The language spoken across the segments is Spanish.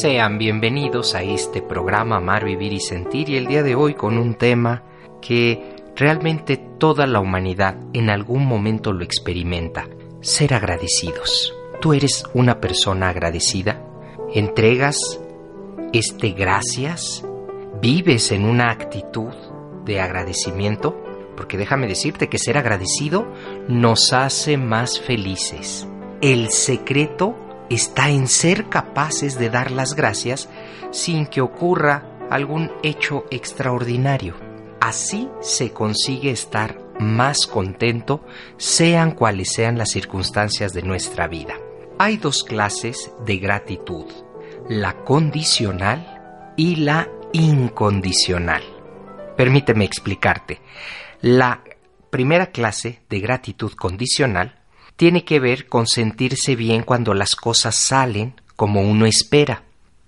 Sean bienvenidos a este programa Amar, Vivir y Sentir y el día de hoy con un tema que realmente toda la humanidad en algún momento lo experimenta, ser agradecidos. ¿Tú eres una persona agradecida? ¿Entregas este gracias? ¿Vives en una actitud de agradecimiento? Porque déjame decirte que ser agradecido nos hace más felices. El secreto está en ser capaces de dar las gracias sin que ocurra algún hecho extraordinario. Así se consigue estar más contento, sean cuales sean las circunstancias de nuestra vida. Hay dos clases de gratitud, la condicional y la incondicional. Permíteme explicarte. La primera clase de gratitud condicional tiene que ver con sentirse bien cuando las cosas salen como uno espera.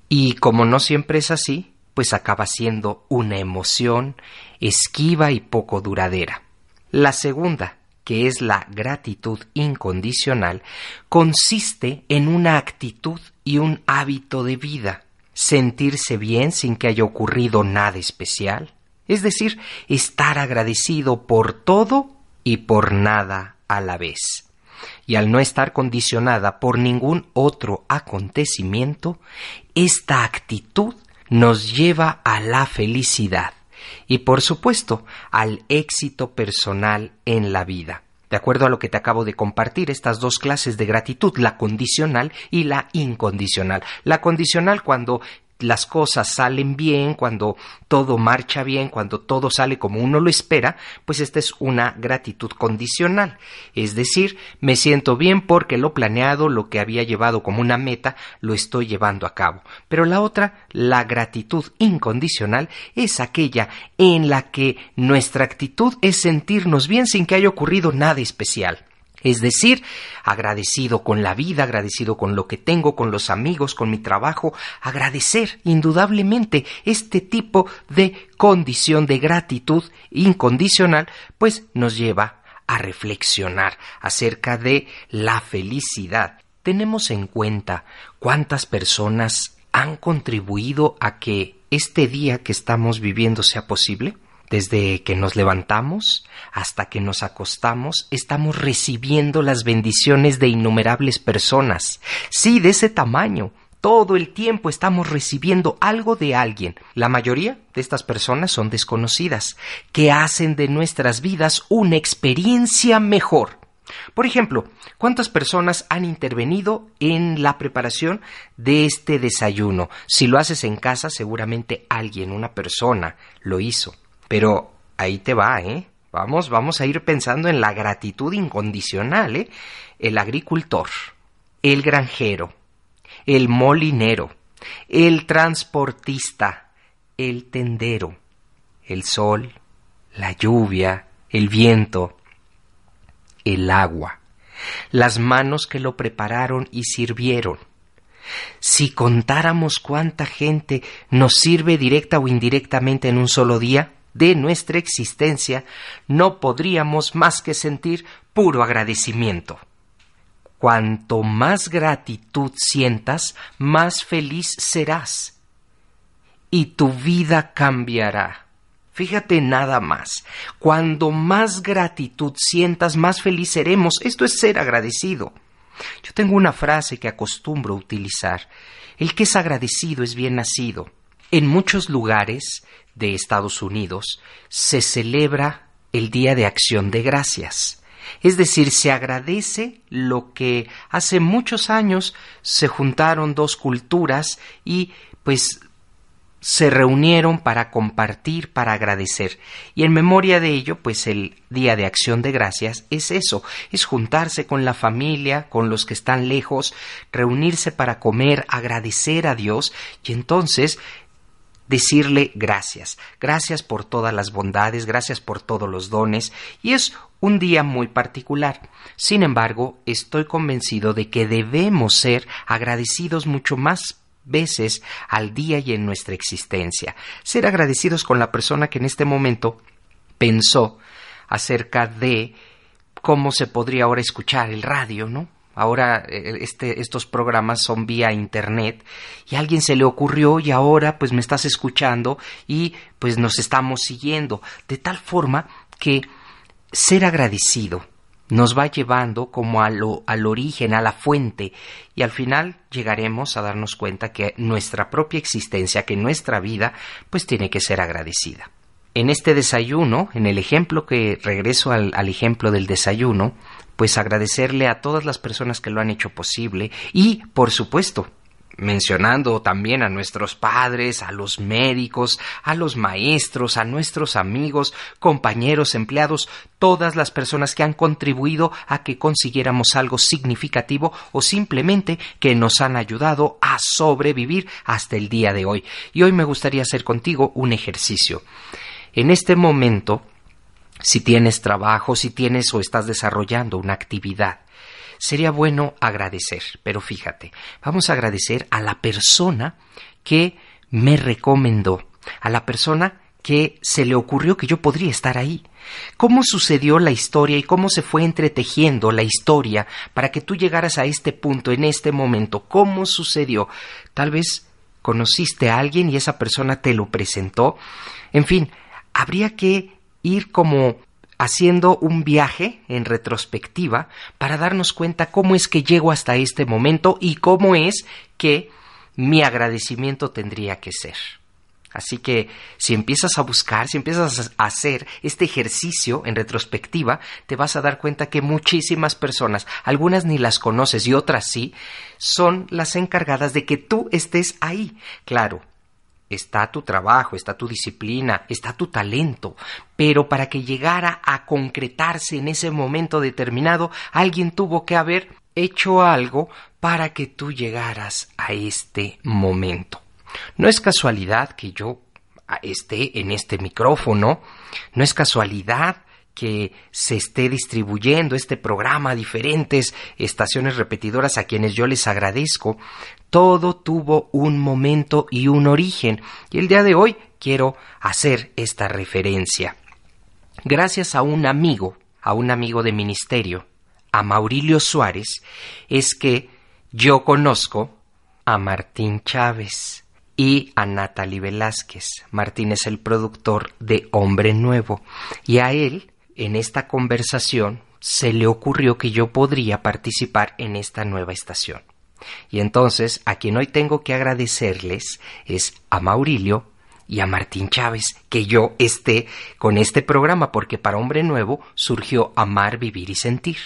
Y como no siempre es así, pues acaba siendo una emoción esquiva y poco duradera. La segunda, que es la gratitud incondicional, consiste en una actitud y un hábito de vida, sentirse bien sin que haya ocurrido nada especial, es decir, estar agradecido por todo y por nada a la vez y al no estar condicionada por ningún otro acontecimiento, esta actitud nos lleva a la felicidad y por supuesto al éxito personal en la vida. De acuerdo a lo que te acabo de compartir, estas dos clases de gratitud, la condicional y la incondicional. La condicional cuando las cosas salen bien, cuando todo marcha bien, cuando todo sale como uno lo espera, pues esta es una gratitud condicional. Es decir, me siento bien porque lo planeado, lo que había llevado como una meta, lo estoy llevando a cabo. Pero la otra, la gratitud incondicional, es aquella en la que nuestra actitud es sentirnos bien sin que haya ocurrido nada especial es decir, agradecido con la vida, agradecido con lo que tengo, con los amigos, con mi trabajo, agradecer indudablemente este tipo de condición de gratitud incondicional, pues nos lleva a reflexionar acerca de la felicidad. Tenemos en cuenta cuántas personas han contribuido a que este día que estamos viviendo sea posible. Desde que nos levantamos hasta que nos acostamos, estamos recibiendo las bendiciones de innumerables personas. Sí, de ese tamaño. Todo el tiempo estamos recibiendo algo de alguien. La mayoría de estas personas son desconocidas, que hacen de nuestras vidas una experiencia mejor. Por ejemplo, ¿cuántas personas han intervenido en la preparación de este desayuno? Si lo haces en casa, seguramente alguien, una persona, lo hizo. Pero ahí te va, ¿eh? Vamos, vamos a ir pensando en la gratitud incondicional, ¿eh? El agricultor, el granjero, el molinero, el transportista, el tendero, el sol, la lluvia, el viento, el agua, las manos que lo prepararon y sirvieron. Si contáramos cuánta gente nos sirve directa o indirectamente en un solo día, de nuestra existencia, no podríamos más que sentir puro agradecimiento. Cuanto más gratitud sientas, más feliz serás. Y tu vida cambiará. Fíjate nada más. Cuando más gratitud sientas, más feliz seremos. Esto es ser agradecido. Yo tengo una frase que acostumbro utilizar el que es agradecido es bien nacido. En muchos lugares de Estados Unidos se celebra el Día de Acción de Gracias. Es decir, se agradece lo que hace muchos años se juntaron dos culturas y pues se reunieron para compartir, para agradecer. Y en memoria de ello, pues el Día de Acción de Gracias es eso, es juntarse con la familia, con los que están lejos, reunirse para comer, agradecer a Dios y entonces decirle gracias, gracias por todas las bondades, gracias por todos los dones, y es un día muy particular. Sin embargo, estoy convencido de que debemos ser agradecidos mucho más veces al día y en nuestra existencia. Ser agradecidos con la persona que en este momento pensó acerca de cómo se podría ahora escuchar el radio, ¿no? Ahora eh, este, estos programas son vía internet y a alguien se le ocurrió y ahora pues me estás escuchando y pues nos estamos siguiendo de tal forma que ser agradecido nos va llevando como a lo, al origen, a la fuente, y al final llegaremos a darnos cuenta que nuestra propia existencia, que nuestra vida, pues tiene que ser agradecida. En este desayuno, en el ejemplo que regreso al, al ejemplo del desayuno, pues agradecerle a todas las personas que lo han hecho posible y, por supuesto, mencionando también a nuestros padres, a los médicos, a los maestros, a nuestros amigos, compañeros, empleados, todas las personas que han contribuido a que consiguiéramos algo significativo o simplemente que nos han ayudado a sobrevivir hasta el día de hoy. Y hoy me gustaría hacer contigo un ejercicio. En este momento, si tienes trabajo, si tienes o estás desarrollando una actividad, sería bueno agradecer, pero fíjate, vamos a agradecer a la persona que me recomendó, a la persona que se le ocurrió que yo podría estar ahí. ¿Cómo sucedió la historia y cómo se fue entretejiendo la historia para que tú llegaras a este punto en este momento? ¿Cómo sucedió? Tal vez conociste a alguien y esa persona te lo presentó. En fin, habría que ir como haciendo un viaje en retrospectiva para darnos cuenta cómo es que llego hasta este momento y cómo es que mi agradecimiento tendría que ser. Así que si empiezas a buscar, si empiezas a hacer este ejercicio en retrospectiva, te vas a dar cuenta que muchísimas personas, algunas ni las conoces y otras sí, son las encargadas de que tú estés ahí. Claro, está tu trabajo, está tu disciplina, está tu talento, pero para que llegara a concretarse en ese momento determinado, alguien tuvo que haber hecho algo para que tú llegaras a este momento. No es casualidad que yo esté en este micrófono, no es casualidad que se esté distribuyendo este programa a diferentes estaciones repetidoras a quienes yo les agradezco, todo tuvo un momento y un origen, y el día de hoy quiero hacer esta referencia. Gracias a un amigo, a un amigo de ministerio, a Maurilio Suárez, es que yo conozco a Martín Chávez y a Natalie Velázquez. Martín es el productor de Hombre Nuevo, y a él en esta conversación se le ocurrió que yo podría participar en esta nueva estación. Y entonces a quien hoy tengo que agradecerles es a Maurilio y a Martín Chávez que yo esté con este programa porque para Hombre Nuevo surgió Amar, Vivir y Sentir.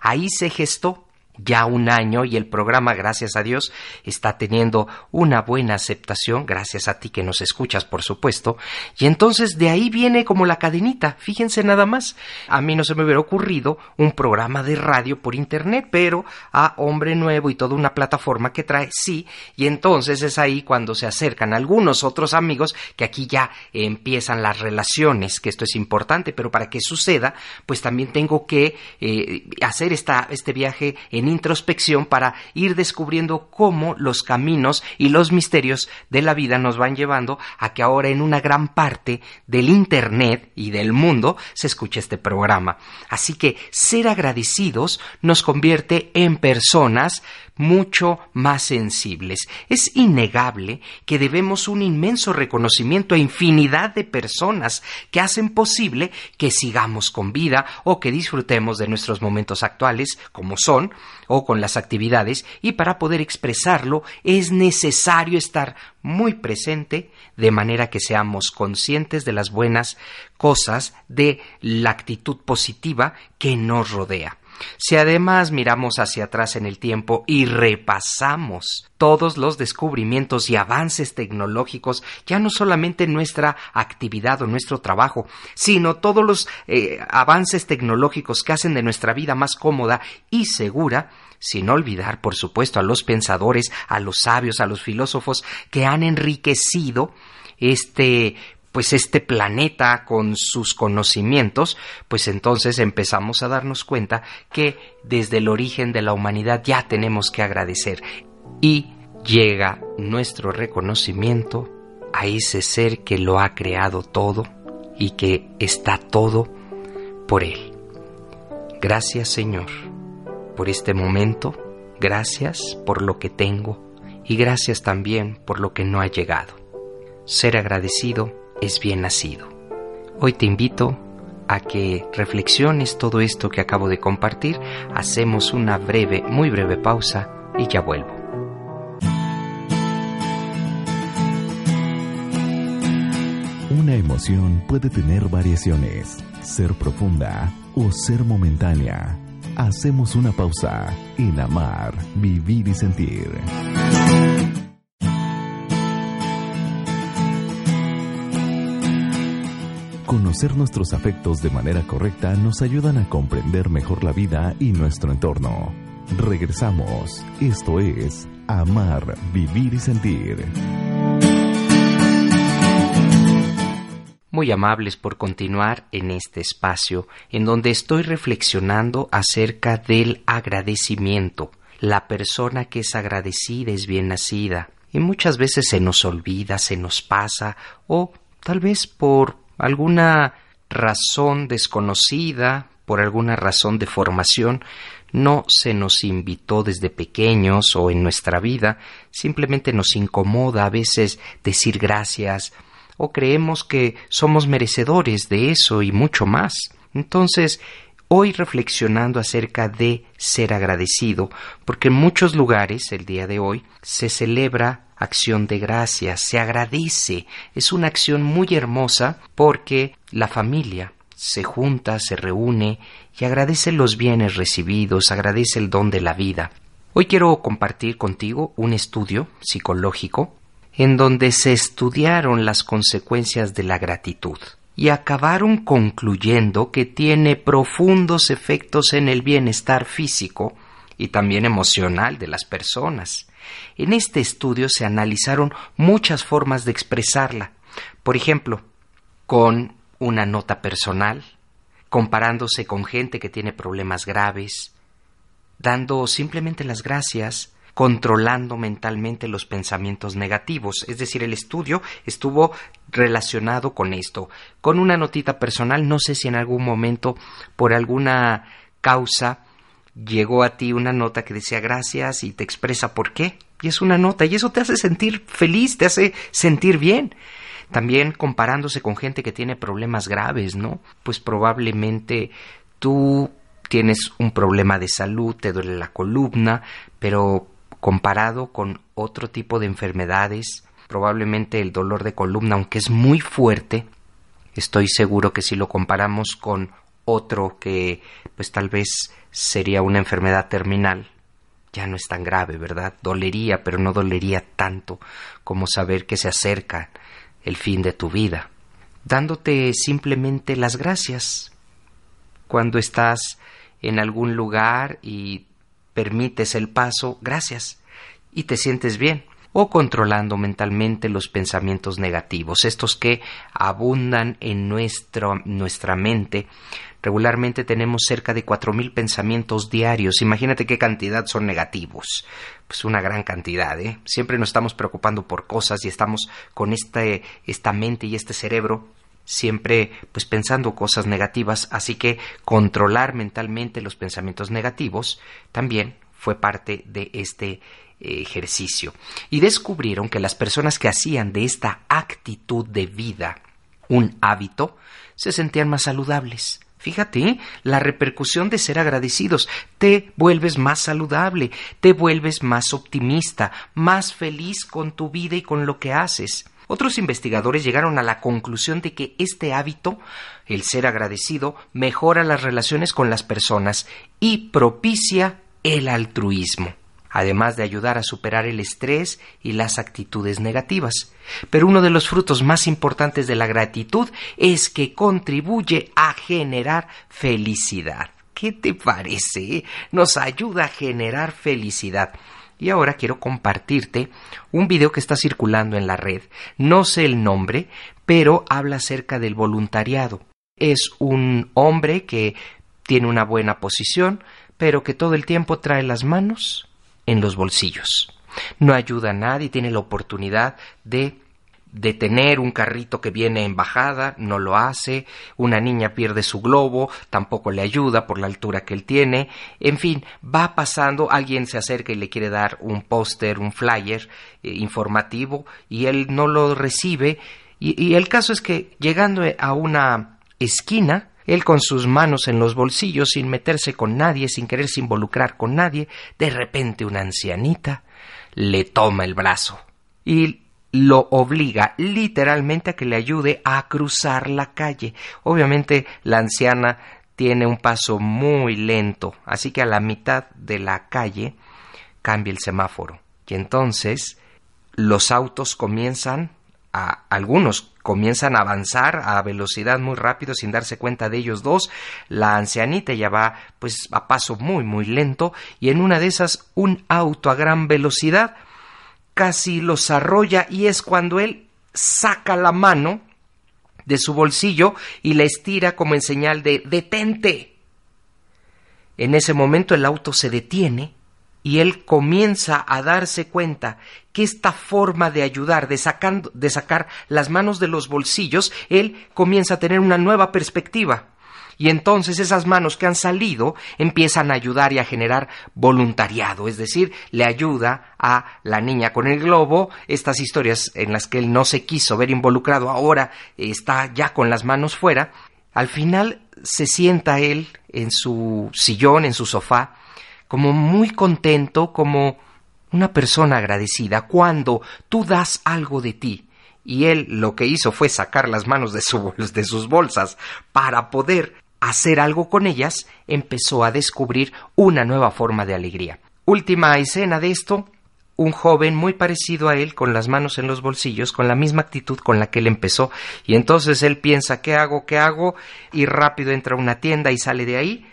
Ahí se gestó ya un año y el programa, gracias a Dios, está teniendo una buena aceptación, gracias a ti que nos escuchas, por supuesto. Y entonces de ahí viene como la cadenita, fíjense nada más. A mí no se me hubiera ocurrido un programa de radio por internet, pero a Hombre Nuevo y toda una plataforma que trae, sí. Y entonces es ahí cuando se acercan algunos otros amigos que aquí ya empiezan las relaciones, que esto es importante, pero para que suceda, pues también tengo que eh, hacer esta, este viaje en introspección para ir descubriendo cómo los caminos y los misterios de la vida nos van llevando a que ahora en una gran parte del Internet y del mundo se escuche este programa. Así que ser agradecidos nos convierte en personas mucho más sensibles. Es innegable que debemos un inmenso reconocimiento a infinidad de personas que hacen posible que sigamos con vida o que disfrutemos de nuestros momentos actuales, como son o con las actividades y para poder expresarlo es necesario estar muy presente de manera que seamos conscientes de las buenas cosas de la actitud positiva que nos rodea. Si además miramos hacia atrás en el tiempo y repasamos todos los descubrimientos y avances tecnológicos, ya no solamente en nuestra actividad o nuestro trabajo, sino todos los eh, avances tecnológicos que hacen de nuestra vida más cómoda y segura, sin olvidar, por supuesto, a los pensadores, a los sabios, a los filósofos que han enriquecido este pues este planeta con sus conocimientos, pues entonces empezamos a darnos cuenta que desde el origen de la humanidad ya tenemos que agradecer y llega nuestro reconocimiento a ese ser que lo ha creado todo y que está todo por él. Gracias Señor por este momento, gracias por lo que tengo y gracias también por lo que no ha llegado. Ser agradecido es bien nacido. Hoy te invito a que reflexiones todo esto que acabo de compartir. Hacemos una breve, muy breve pausa y ya vuelvo. Una emoción puede tener variaciones, ser profunda o ser momentánea. Hacemos una pausa en amar, vivir y sentir. Conocer nuestros afectos de manera correcta nos ayudan a comprender mejor la vida y nuestro entorno. Regresamos. Esto es Amar, Vivir y Sentir. Muy amables por continuar en este espacio en donde estoy reflexionando acerca del agradecimiento. La persona que es agradecida es bien nacida y muchas veces se nos olvida, se nos pasa o tal vez por alguna razón desconocida, por alguna razón de formación, no se nos invitó desde pequeños o en nuestra vida, simplemente nos incomoda a veces decir gracias o creemos que somos merecedores de eso y mucho más. Entonces, hoy reflexionando acerca de ser agradecido, porque en muchos lugares el día de hoy se celebra acción de gracias, se agradece. Es una acción muy hermosa porque la familia se junta, se reúne y agradece los bienes recibidos, agradece el don de la vida. Hoy quiero compartir contigo un estudio psicológico en donde se estudiaron las consecuencias de la gratitud y acabaron concluyendo que tiene profundos efectos en el bienestar físico y también emocional de las personas. En este estudio se analizaron muchas formas de expresarla. Por ejemplo, con una nota personal, comparándose con gente que tiene problemas graves, dando simplemente las gracias, controlando mentalmente los pensamientos negativos. Es decir, el estudio estuvo relacionado con esto. Con una notita personal, no sé si en algún momento, por alguna causa, llegó a ti una nota que decía gracias y te expresa por qué. Y es una nota y eso te hace sentir feliz, te hace sentir bien. También comparándose con gente que tiene problemas graves, ¿no? Pues probablemente tú tienes un problema de salud, te duele la columna, pero comparado con otro tipo de enfermedades, probablemente el dolor de columna, aunque es muy fuerte, estoy seguro que si lo comparamos con otro que pues tal vez sería una enfermedad terminal, ya no es tan grave, ¿verdad? Dolería, pero no dolería tanto como saber que se acerca el fin de tu vida, dándote simplemente las gracias cuando estás en algún lugar y permites el paso, gracias, y te sientes bien o controlando mentalmente los pensamientos negativos, estos que abundan en nuestro, nuestra mente. Regularmente tenemos cerca de cuatro mil pensamientos diarios. Imagínate qué cantidad son negativos. Pues una gran cantidad, ¿eh? Siempre nos estamos preocupando por cosas y estamos con este, esta mente y este cerebro siempre pues pensando cosas negativas, así que controlar mentalmente los pensamientos negativos también fue parte de este ejercicio y descubrieron que las personas que hacían de esta actitud de vida un hábito se sentían más saludables, Fíjate, la repercusión de ser agradecidos. Te vuelves más saludable, te vuelves más optimista, más feliz con tu vida y con lo que haces. Otros investigadores llegaron a la conclusión de que este hábito, el ser agradecido, mejora las relaciones con las personas y propicia el altruismo además de ayudar a superar el estrés y las actitudes negativas. Pero uno de los frutos más importantes de la gratitud es que contribuye a generar felicidad. ¿Qué te parece? Nos ayuda a generar felicidad. Y ahora quiero compartirte un video que está circulando en la red. No sé el nombre, pero habla acerca del voluntariado. Es un hombre que tiene una buena posición, pero que todo el tiempo trae las manos en los bolsillos. No ayuda a nadie, tiene la oportunidad de detener un carrito que viene en bajada, no lo hace, una niña pierde su globo, tampoco le ayuda por la altura que él tiene, en fin, va pasando, alguien se acerca y le quiere dar un póster, un flyer eh, informativo y él no lo recibe y, y el caso es que llegando a una esquina, él con sus manos en los bolsillos, sin meterse con nadie, sin quererse involucrar con nadie, de repente una ancianita le toma el brazo y lo obliga literalmente a que le ayude a cruzar la calle. Obviamente la anciana tiene un paso muy lento, así que a la mitad de la calle cambia el semáforo. Y entonces los autos comienzan a algunos comienzan a avanzar a velocidad muy rápido sin darse cuenta de ellos dos. La ancianita ya va pues a paso muy muy lento y en una de esas un auto a gran velocidad casi los arrolla y es cuando él saca la mano de su bolsillo y la estira como en señal de detente. En ese momento el auto se detiene y él comienza a darse cuenta que esta forma de ayudar, de, de sacar las manos de los bolsillos, él comienza a tener una nueva perspectiva. Y entonces esas manos que han salido empiezan a ayudar y a generar voluntariado, es decir, le ayuda a la niña con el globo, estas historias en las que él no se quiso ver involucrado, ahora está ya con las manos fuera, al final se sienta él en su sillón, en su sofá, como muy contento, como una persona agradecida. Cuando tú das algo de ti, y él lo que hizo fue sacar las manos de, sus bolsas para poder hacer algo con ellas, empezó a descubrir una nueva forma de alegría. Última escena de esto, un joven muy parecido a él, con las manos en los bolsillos, con la misma actitud con la que él empezó, y entonces él piensa ¿qué hago? ¿qué hago? y rápido entra a una tienda y sale de ahí,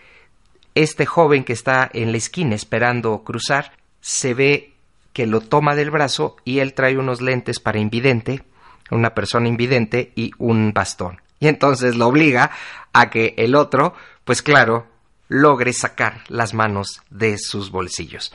este joven que está en la esquina esperando cruzar se ve que lo toma del brazo y él trae unos lentes para invidente, una persona invidente y un bastón. Y entonces lo obliga a que el otro, pues claro, logre sacar las manos de sus bolsillos.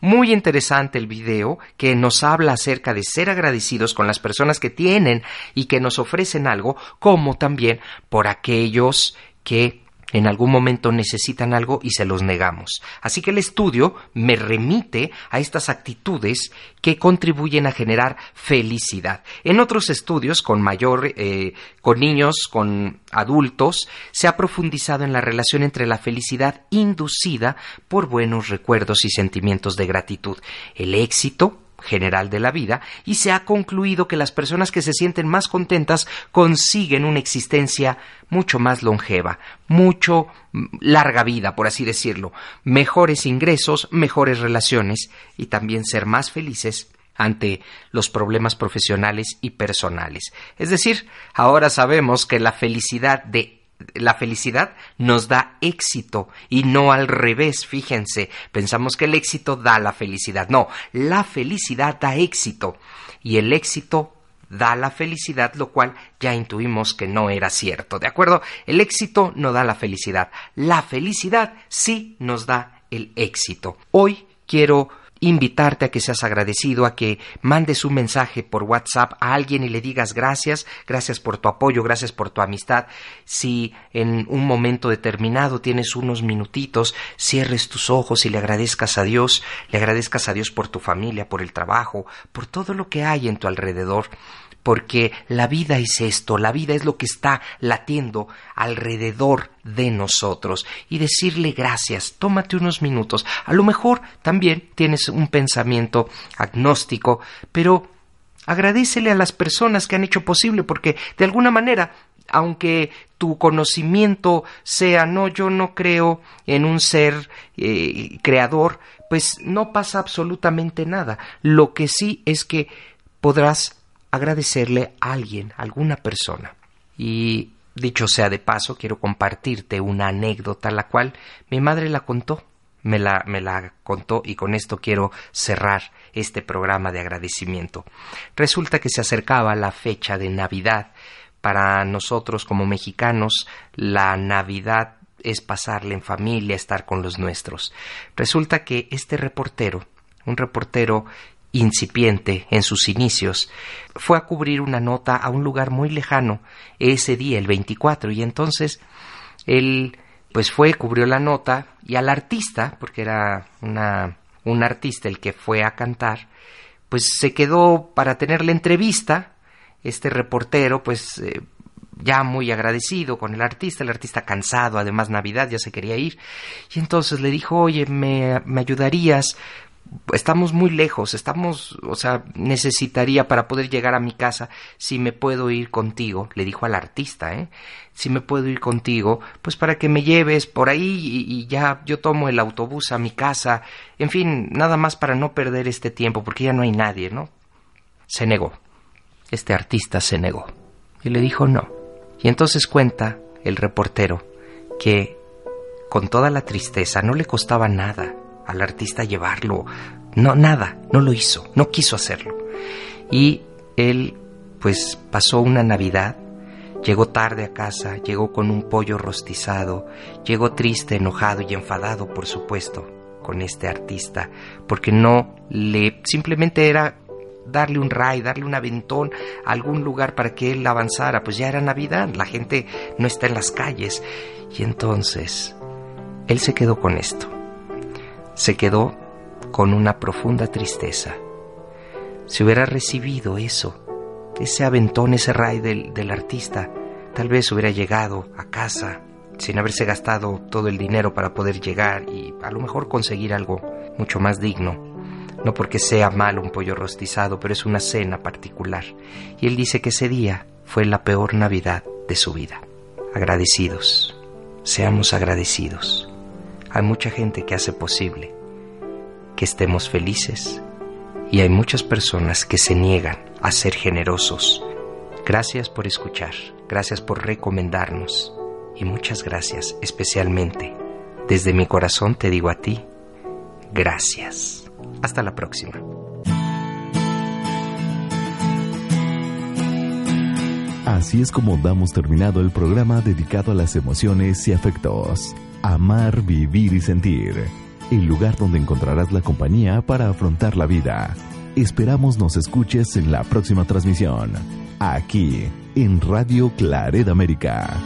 Muy interesante el video que nos habla acerca de ser agradecidos con las personas que tienen y que nos ofrecen algo, como también por aquellos que en algún momento necesitan algo y se los negamos. Así que el estudio me remite a estas actitudes que contribuyen a generar felicidad. En otros estudios con mayor, eh, con niños, con adultos, se ha profundizado en la relación entre la felicidad inducida por buenos recuerdos y sentimientos de gratitud. El éxito general de la vida y se ha concluido que las personas que se sienten más contentas consiguen una existencia mucho más longeva, mucho mm, larga vida, por así decirlo, mejores ingresos, mejores relaciones y también ser más felices ante los problemas profesionales y personales. Es decir, ahora sabemos que la felicidad de la felicidad nos da éxito y no al revés, fíjense, pensamos que el éxito da la felicidad. No, la felicidad da éxito y el éxito da la felicidad, lo cual ya intuimos que no era cierto, ¿de acuerdo? El éxito no da la felicidad, la felicidad sí nos da el éxito. Hoy quiero invitarte a que seas agradecido, a que mandes un mensaje por WhatsApp a alguien y le digas gracias, gracias por tu apoyo, gracias por tu amistad. Si en un momento determinado tienes unos minutitos, cierres tus ojos y le agradezcas a Dios, le agradezcas a Dios por tu familia, por el trabajo, por todo lo que hay en tu alrededor porque la vida es esto, la vida es lo que está latiendo alrededor de nosotros y decirle gracias, tómate unos minutos. A lo mejor también tienes un pensamiento agnóstico, pero agradecele a las personas que han hecho posible, porque de alguna manera aunque tu conocimiento sea no, yo no creo en un ser eh, creador, pues no pasa absolutamente nada. Lo que sí es que podrás agradecerle a alguien, a alguna persona. Y dicho sea de paso, quiero compartirte una anécdota, la cual mi madre la contó, me la, me la contó y con esto quiero cerrar este programa de agradecimiento. Resulta que se acercaba la fecha de Navidad. Para nosotros como mexicanos, la Navidad es pasarle en familia, estar con los nuestros. Resulta que este reportero, un reportero incipiente en sus inicios, fue a cubrir una nota a un lugar muy lejano ese día, el 24, y entonces él pues fue, cubrió la nota y al artista, porque era una, un artista el que fue a cantar, pues se quedó para tener la entrevista, este reportero pues eh, ya muy agradecido con el artista, el artista cansado, además Navidad ya se quería ir, y entonces le dijo, oye, ¿me, me ayudarías estamos muy lejos, estamos, o sea, necesitaría para poder llegar a mi casa, si me puedo ir contigo, le dijo al artista, ¿eh? Si me puedo ir contigo, pues para que me lleves por ahí y, y, ya yo tomo el autobús a mi casa, en fin, nada más para no perder este tiempo, porque ya no hay nadie, ¿no? Se negó. Este artista se negó. Y le dijo no. Y entonces cuenta el reportero que con toda la tristeza no le costaba nada al artista llevarlo. No, nada, no lo hizo, no quiso hacerlo. Y él, pues, pasó una Navidad, llegó tarde a casa, llegó con un pollo rostizado, llegó triste, enojado y enfadado, por supuesto, con este artista, porque no le, simplemente era darle un ray, darle un aventón a algún lugar para que él avanzara, pues ya era Navidad, la gente no está en las calles. Y entonces, él se quedó con esto se quedó con una profunda tristeza. Si hubiera recibido eso, ese aventón, ese ray del, del artista, tal vez hubiera llegado a casa sin haberse gastado todo el dinero para poder llegar y a lo mejor conseguir algo mucho más digno. No porque sea malo un pollo rostizado, pero es una cena particular. Y él dice que ese día fue la peor Navidad de su vida. Agradecidos, seamos agradecidos. Hay mucha gente que hace posible que estemos felices y hay muchas personas que se niegan a ser generosos. Gracias por escuchar, gracias por recomendarnos y muchas gracias especialmente. Desde mi corazón te digo a ti, gracias. Hasta la próxima. Así es como damos terminado el programa dedicado a las emociones y afectos. Amar, vivir y sentir. El lugar donde encontrarás la compañía para afrontar la vida. Esperamos nos escuches en la próxima transmisión. Aquí, en Radio Claret América.